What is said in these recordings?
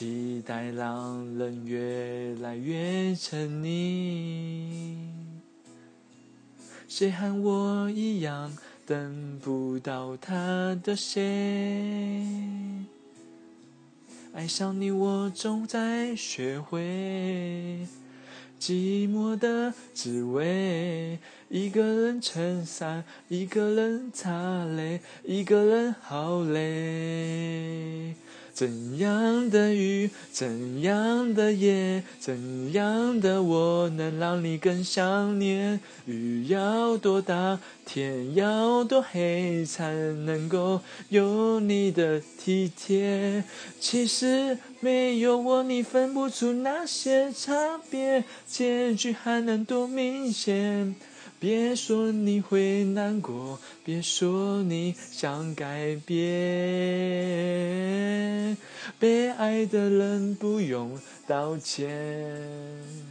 期待让人越来越沉溺，谁和我一样等不到他的谁？爱上你，我总在学会寂寞的滋味。一个人撑伞，一个人擦泪，一个人好累。怎样的雨，怎样的夜，怎样的我能让你更想念？雨要多大，天要多黑，才能够有你的体贴？其实没有我，你分不出那些差别，结局还能多明显？别说你会难过，别说你想改变，被爱的人不用道歉。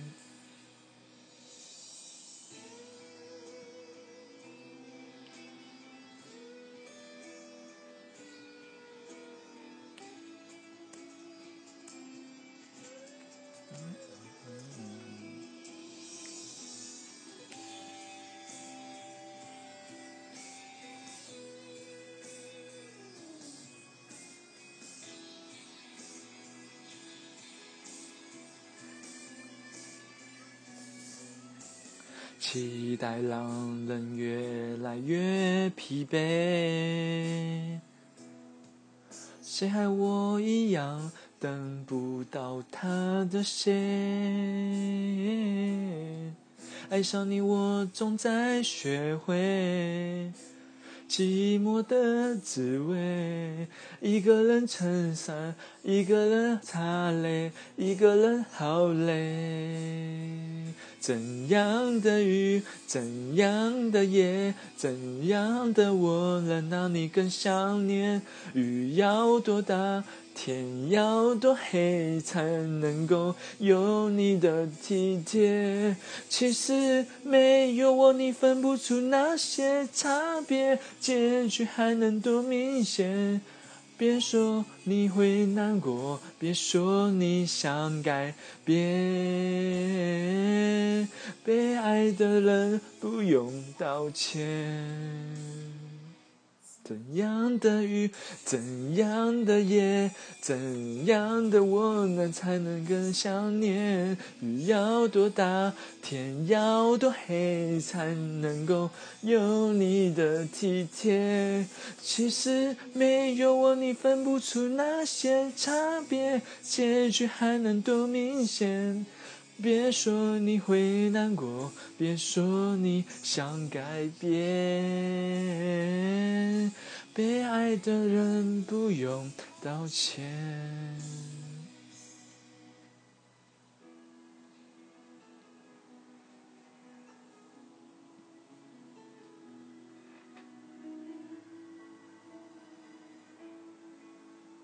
期待让人越来越疲惫，谁和我一样等不到他的谁？爱上你，我总在学会寂寞的滋味。一个人撑伞，一个人擦泪，一个人好累。怎样的雨，怎样的夜，怎样的我，能让你更想念？雨要多大，天要多黑，才能够有你的体贴？其实没有我，你分不出那些差别，结局还能多明显？别说你会难过，别说你想改变，被爱的人不用道歉。怎样的雨，怎样的夜，怎样的我能才能更想念？雨要多大，天要多黑，才能够有你的体贴？其实没有我，你分不出那些差别，结局还能多明显？别说你会难过，别说你想改变，被爱的人不用道歉。